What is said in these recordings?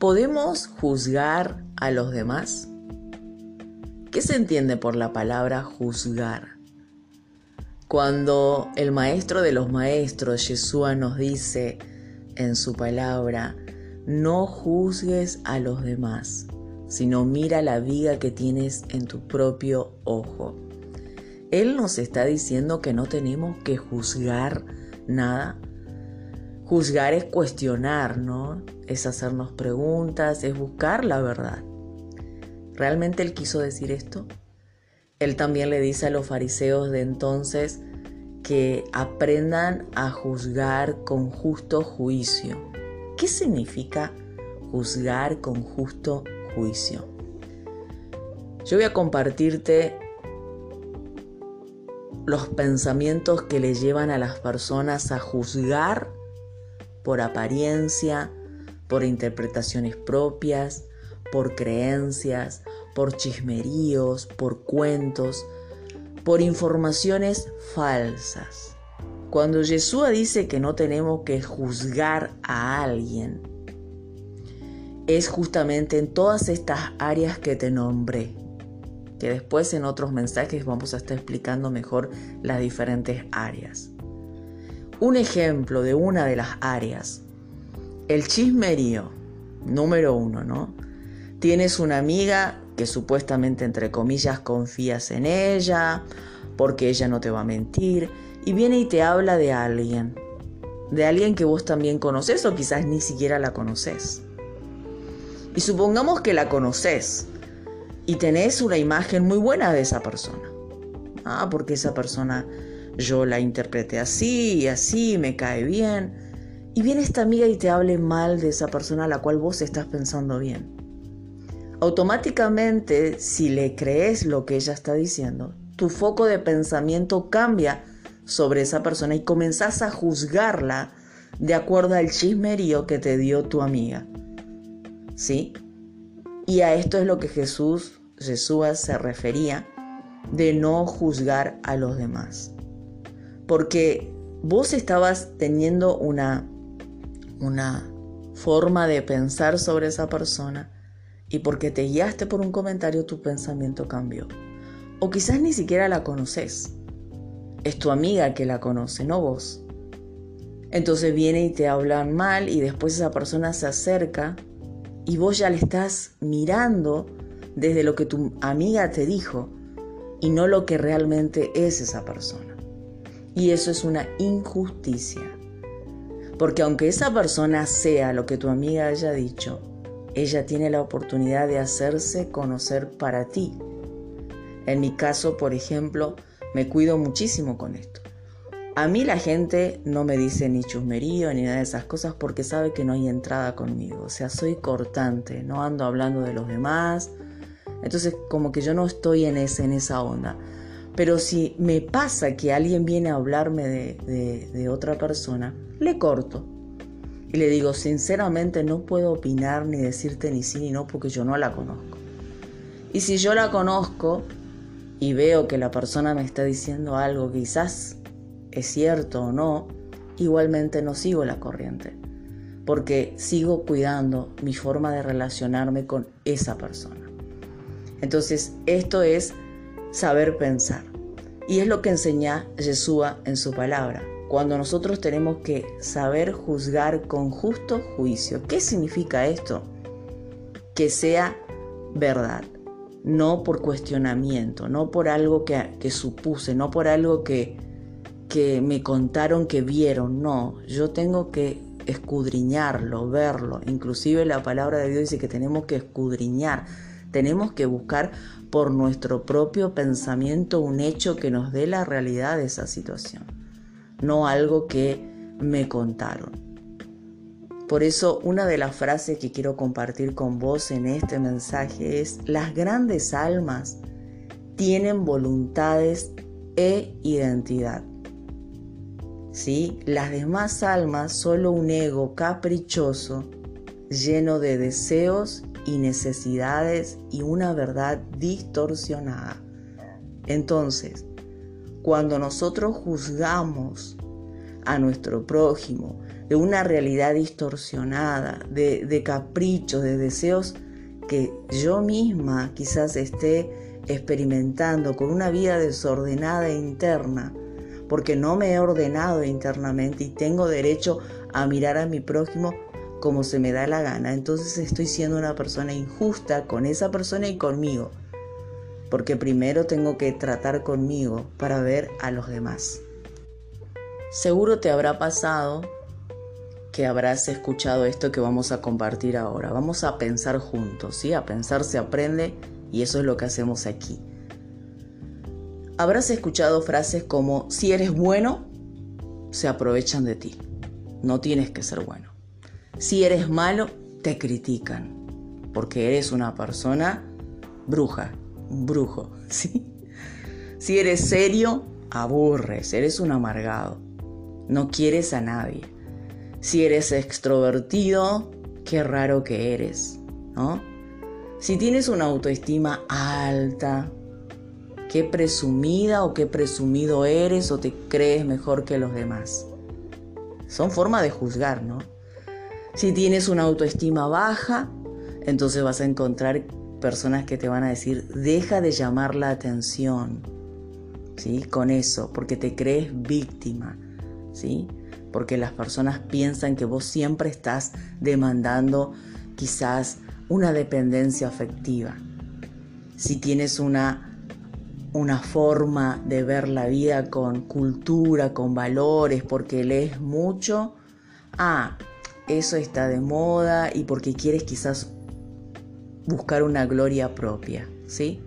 ¿Podemos juzgar a los demás? ¿Qué se entiende por la palabra juzgar? Cuando el maestro de los maestros, Yeshua, nos dice en su palabra, no juzgues a los demás, sino mira la viga que tienes en tu propio ojo. Él nos está diciendo que no tenemos que juzgar nada. Juzgar es cuestionar, ¿no? Es hacernos preguntas, es buscar la verdad. ¿Realmente él quiso decir esto? Él también le dice a los fariseos de entonces que aprendan a juzgar con justo juicio. ¿Qué significa juzgar con justo juicio? Yo voy a compartirte los pensamientos que le llevan a las personas a juzgar por apariencia, por interpretaciones propias, por creencias, por chismeríos, por cuentos, por informaciones falsas. Cuando Jesús dice que no tenemos que juzgar a alguien, es justamente en todas estas áreas que te nombré, que después en otros mensajes vamos a estar explicando mejor las diferentes áreas. Un ejemplo de una de las áreas, el chismerío, número uno, ¿no? Tienes una amiga que supuestamente, entre comillas, confías en ella, porque ella no te va a mentir, y viene y te habla de alguien, de alguien que vos también conoces o quizás ni siquiera la conoces. Y supongamos que la conoces, y tenés una imagen muy buena de esa persona. Ah, porque esa persona yo la interpreté así y así, me cae bien. Y viene esta amiga y te hable mal de esa persona a la cual vos estás pensando bien. Automáticamente, si le crees lo que ella está diciendo, tu foco de pensamiento cambia sobre esa persona y comenzás a juzgarla de acuerdo al chismerío que te dio tu amiga. ¿Sí? Y a esto es lo que Jesús Jesús se refería de no juzgar a los demás. Porque vos estabas teniendo una, una forma de pensar sobre esa persona y porque te guiaste por un comentario tu pensamiento cambió. O quizás ni siquiera la conoces. Es tu amiga que la conoce, no vos. Entonces viene y te hablan mal y después esa persona se acerca y vos ya le estás mirando desde lo que tu amiga te dijo y no lo que realmente es esa persona. Y eso es una injusticia. Porque aunque esa persona sea lo que tu amiga haya dicho, ella tiene la oportunidad de hacerse conocer para ti. En mi caso, por ejemplo, me cuido muchísimo con esto. A mí la gente no me dice ni chusmerío ni nada de esas cosas porque sabe que no hay entrada conmigo. O sea, soy cortante, no ando hablando de los demás, entonces como que yo no estoy en, ese, en esa onda. Pero si me pasa que alguien viene a hablarme de, otra persona, le corto. Y le digo, sinceramente no puedo opinar ni decirte ni sí ni no porque yo no la conozco. Y si yo la conozco y veo que la persona me está diciendo algo, quizás es cierto o no, igualmente no sigo la corriente. Porque sigo cuidando mi forma de relacionarme con esa persona. Entonces, esto es saber pensar. Y es lo que enseña Yeshua en su palabra. Cuando nosotros tenemos que saber juzgar con justo juicio. ¿Qué significa esto? Que sea verdad, no por cuestionamiento, no por algo que, que supuse, no por algo que, que me contaron que vieron, no, yo tengo que escudriñarlo, verlo. Inclusive la palabra de Dios dice que tenemos que escudriñar tenemos que buscar por nuestro propio pensamiento un hecho que nos dé la realidad de esa situación, no algo que me contaron. Por eso una de las frases que quiero compartir con vos en este mensaje es, las grandes almas tienen voluntades e identidad. ¿Sí? Las demás almas solo un ego caprichoso lleno de deseos y necesidades y una verdad distorsionada. Entonces, cuando nosotros juzgamos a nuestro prójimo de una realidad distorsionada, de, caprichos, de deseos que yo misma quizás esté experimentando con una vida desordenada interna, porque no me he ordenado internamente y tengo derecho a mirar a mi prójimo como se me da la gana, entonces estoy siendo una persona injusta con esa persona y conmigo. Porque primero tengo que tratar conmigo para ver a los demás. Seguro te habrá pasado que habrás escuchado esto que vamos a compartir ahora. Vamos a pensar juntos, ¿sí? A pensar se aprende y eso es lo que hacemos aquí. Habrás escuchado frases como, si eres bueno, se aprovechan de ti. No tienes que ser bueno. Si eres malo, te critican, porque eres una persona bruja, un brujo, ¿sí? Si eres serio, aburres, eres un amargado, no quieres a nadie. Si eres extrovertido, qué raro que eres, ¿no? Si tienes una autoestima alta, qué presumida o qué presumido eres o te crees mejor que los demás. Son formas de juzgar, ¿no? Si tienes una autoestima baja, entonces vas a encontrar personas que te van a decir, deja de llamar la atención, ¿sí? Con eso, porque te crees víctima, ¿sí? Porque las personas piensan que vos siempre estás demandando quizás una dependencia afectiva. Si tienes una, una forma de ver la vida con cultura, con valores, porque lees mucho, ah, eso está de moda y porque quieres quizás buscar una gloria propia, ¿sí?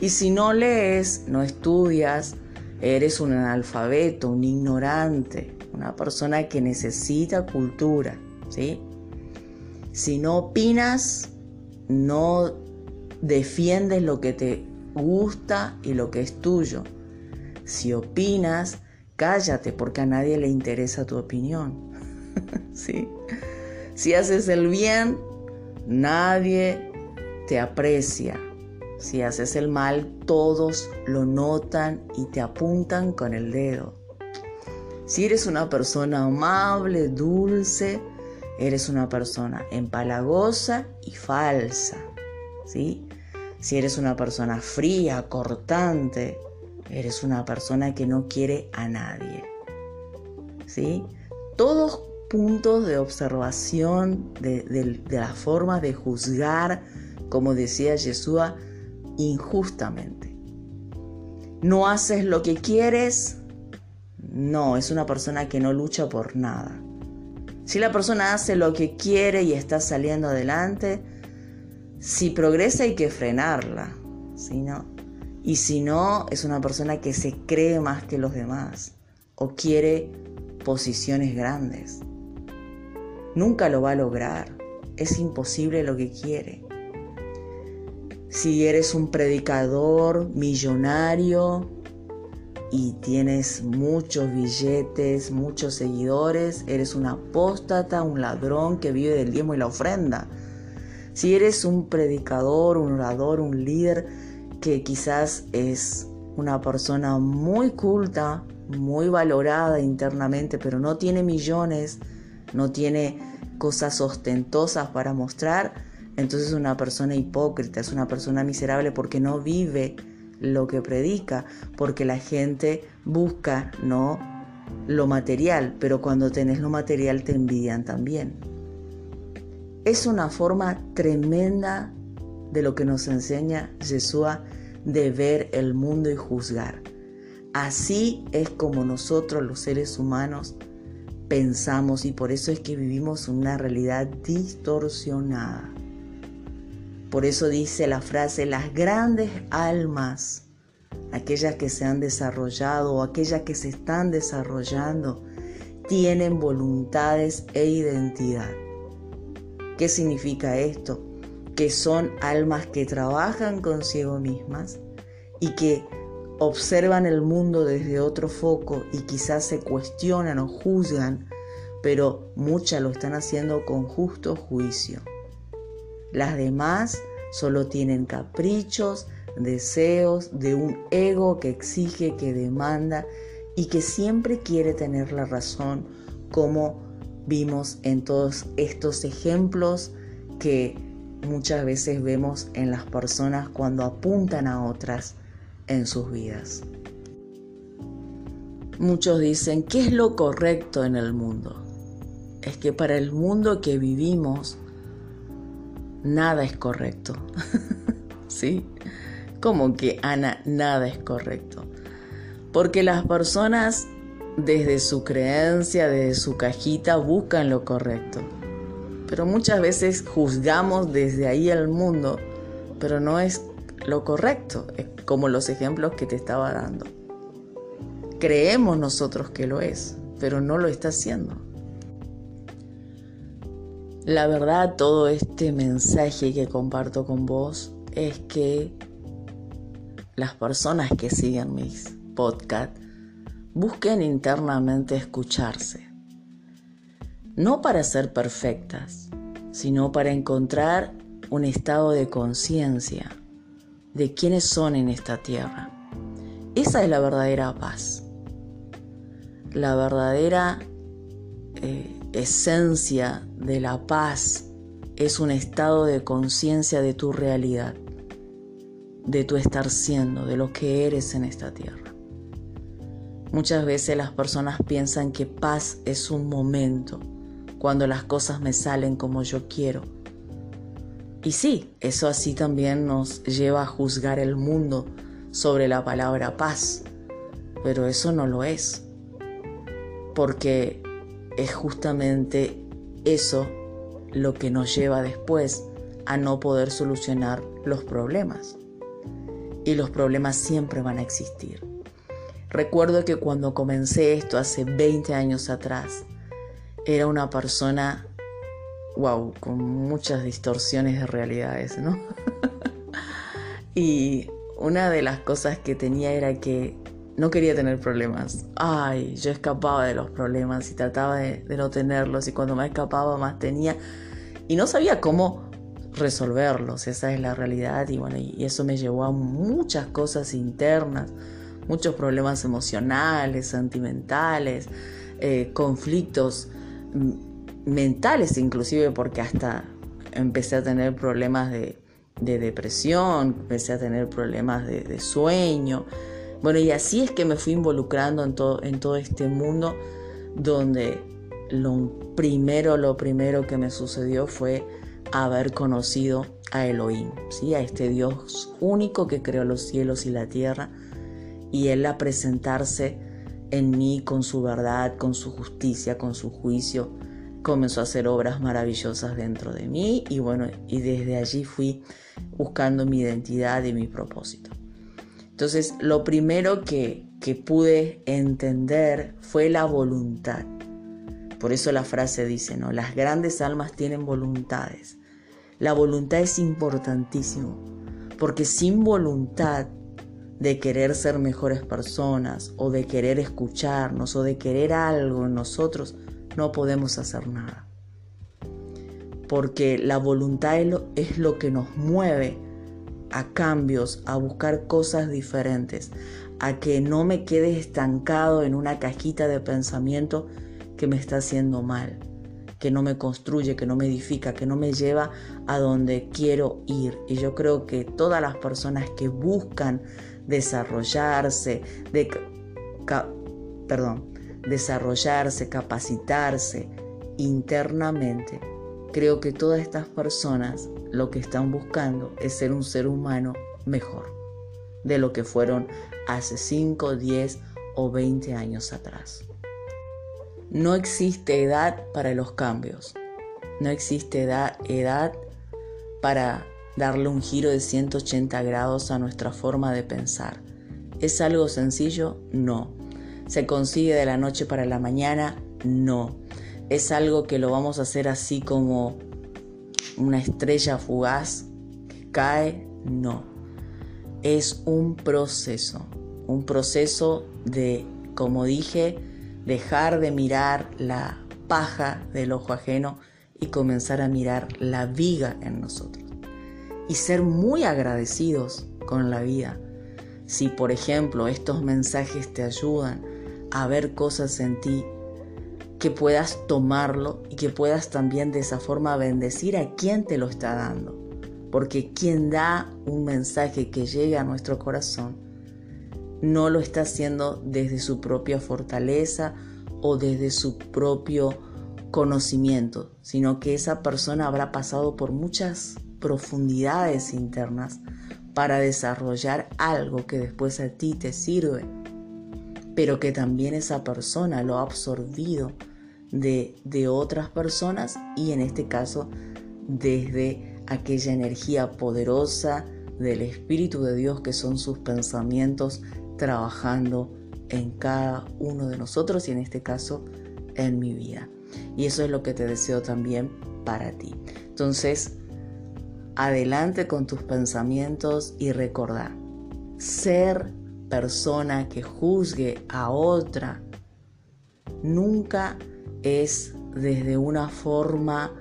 Y si no lees, no estudias, eres un analfabeto, un ignorante, una persona que necesita cultura, ¿sí? Si no opinas, no defiendes lo que te gusta y lo que es tuyo. Si opinas, cállate porque a nadie le interesa tu opinión. Si haces el bien, nadie te aprecia. Si haces el mal, todos lo notan y te apuntan con el dedo. Si eres una persona amable, dulce, eres una persona empalagosa y falsa. ¿sí? Si eres una persona fría, cortante, eres una persona que no quiere a nadie. ¿sí? Todos puntos de observación de, la forma de juzgar, como decía Yeshua, injustamente. No haces lo que quieres, no, es una persona que no lucha por nada. Si la persona hace lo que quiere y está saliendo adelante, si progresa hay que frenarla, si no. Y si no, es una persona que se cree más que los demás o quiere posiciones grandes nunca lo va a lograr. Es imposible lo que quiere. Si eres un predicador millonario y tienes muchos billetes, muchos seguidores, eres un apóstata, un ladrón que vive del diezmo y la ofrenda. Si eres un predicador, un orador, un líder que quizás es una persona muy culta, muy valorada internamente, pero no tiene millones, no tiene cosas ostentosas para mostrar, entonces es una persona hipócrita, es una persona miserable porque no vive lo que predica, porque la gente busca no lo material, pero cuando tenés lo material te envidian también. Es una forma tremenda de lo que nos enseña Yeshua de ver el mundo y juzgar. Así es como nosotros los seres humanos pensamos y por eso es que vivimos una realidad distorsionada. Por eso dice la frase, las grandes almas, aquellas que se han desarrollado o aquellas que se están desarrollando, tienen voluntades e identidad. ¿Qué significa esto? Que son almas que trabajan consigo mismas y que observan el mundo desde otro foco y quizás se cuestionan o juzgan, pero muchas lo están haciendo con justo juicio. Las demás solo tienen caprichos, deseos de un ego que exige, que demanda y que siempre quiere tener la razón como vimos en todos estos ejemplos que muchas veces vemos en las personas cuando apuntan a otras en sus vidas. Muchos dicen, ¿qué es lo correcto en el mundo? Es que para el mundo que vivimos, nada es correcto. ¿Sí? Como que, Ana, nada es correcto. Porque las personas desde su creencia, desde su cajita, buscan lo correcto. Pero muchas veces juzgamos desde ahí al mundo, pero no es lo correcto, como los ejemplos que te estaba dando. Creemos nosotros que lo es, pero no lo está haciendo. La verdad, todo este mensaje que comparto con vos es que las personas que siguen mis podcasts busquen internamente escucharse. No para ser perfectas, sino para encontrar un estado de conciencia de quiénes son en esta tierra. Esa es la verdadera paz. La verdadera eh, esencia de la paz es un estado de conciencia de tu realidad, de tu estar siendo, de lo que eres en esta tierra. Muchas veces las personas piensan que paz es un momento, cuando las cosas me salen como yo quiero. Y sí, eso así también nos lleva a juzgar el mundo sobre la palabra paz, pero eso no lo es, porque es justamente eso lo que nos lleva después a no poder solucionar los problemas. Y los problemas siempre van a existir. Recuerdo que cuando comencé esto hace 20 años atrás, era una persona, wow, con muchas distorsiones de realidades, ¿no? y una de las cosas que tenía era que no quería tener problemas. Ay, yo escapaba de los problemas y trataba de, no tenerlos y cuando me escapaba más tenía y no sabía cómo resolverlos, esa es la realidad y bueno, y eso me llevó a muchas cosas internas muchos problemas emocionales, sentimentales, eh, conflictos mm, mentales inclusive, porque hasta empecé a tener problemas de, depresión, empecé a tener problemas de, sueño. Bueno, y así es que me fui involucrando en todo, en todo este mundo donde lo primero, lo primero que me sucedió fue haber conocido a Elohim, ¿sí? a este Dios único que creó los cielos y la tierra, y Él a presentarse en mí con su verdad, con su justicia, con su juicio, comenzó a hacer obras maravillosas dentro de mí y bueno, y desde allí fui buscando mi identidad y mi propósito. Entonces, lo primero que, que pude entender fue la voluntad. Por eso la frase dice, ¿no? Las grandes almas tienen voluntades. La voluntad es importantísimo, porque sin voluntad de querer ser mejores personas o de querer escucharnos o de querer algo en nosotros, no podemos hacer nada. Porque la voluntad es lo, que nos mueve a cambios, a buscar cosas diferentes, a que no me quede estancado en una cajita de pensamiento que me está haciendo mal, que no me construye, que no me edifica, que no me lleva a donde quiero ir. Y yo creo que todas las personas que buscan desarrollarse, de, perdón, desarrollarse, capacitarse internamente. Creo que todas estas personas lo que están buscando es ser un ser humano mejor de lo que fueron hace 5, 10 o 20 años atrás. No existe edad para los cambios. No existe edad, edad para darle un giro de 180 grados a nuestra forma de pensar. ¿Es algo sencillo? No. ¿Se consigue de la noche para la mañana? No. ¿Es algo que lo vamos a hacer así como una estrella fugaz que cae? No. Es un proceso. Un proceso de, como dije, dejar de mirar la paja del ojo ajeno y comenzar a mirar la viga en nosotros y ser muy agradecidos con la vida. Si por ejemplo estos mensajes te ayudan a ver cosas en ti que puedas tomarlo y que puedas también de esa forma bendecir a quien te lo está dando. Porque quien da un mensaje que llega a nuestro corazón no lo está haciendo desde su propia fortaleza o desde su propio conocimiento, sino que esa persona habrá pasado por muchas profundidades internas para desarrollar algo que después a ti te sirve, pero que también esa persona lo ha absorbido de, de otras personas y en este caso desde aquella energía poderosa del Espíritu de Dios que son sus pensamientos trabajando en cada uno de nosotros y en este caso en mi vida. Y eso es lo que te deseo también para ti. Entonces, adelante con tus pensamientos y recordar, ser persona que juzgue a otra nunca es desde una forma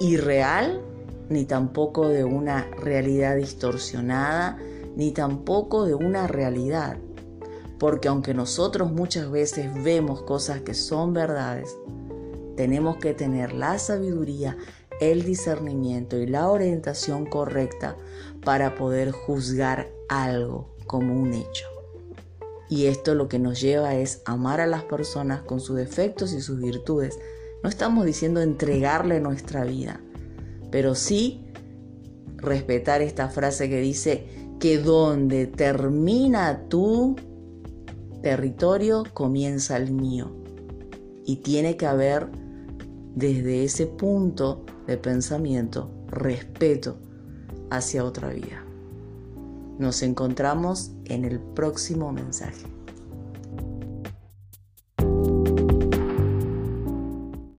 irreal, ni tampoco de una realidad distorsionada, ni tampoco de una realidad. Porque aunque nosotros muchas veces vemos cosas que son verdades, tenemos que tener la sabiduría, el discernimiento y la orientación correcta para poder juzgar algo como un hecho. Y esto lo que nos lleva es amar a las personas con sus defectos y sus virtudes. No estamos diciendo entregarle nuestra vida, pero sí respetar esta frase que dice que donde termina tu territorio comienza el mío. Y tiene que haber desde ese punto de pensamiento respeto hacia otra vida. Nos encontramos en el próximo mensaje.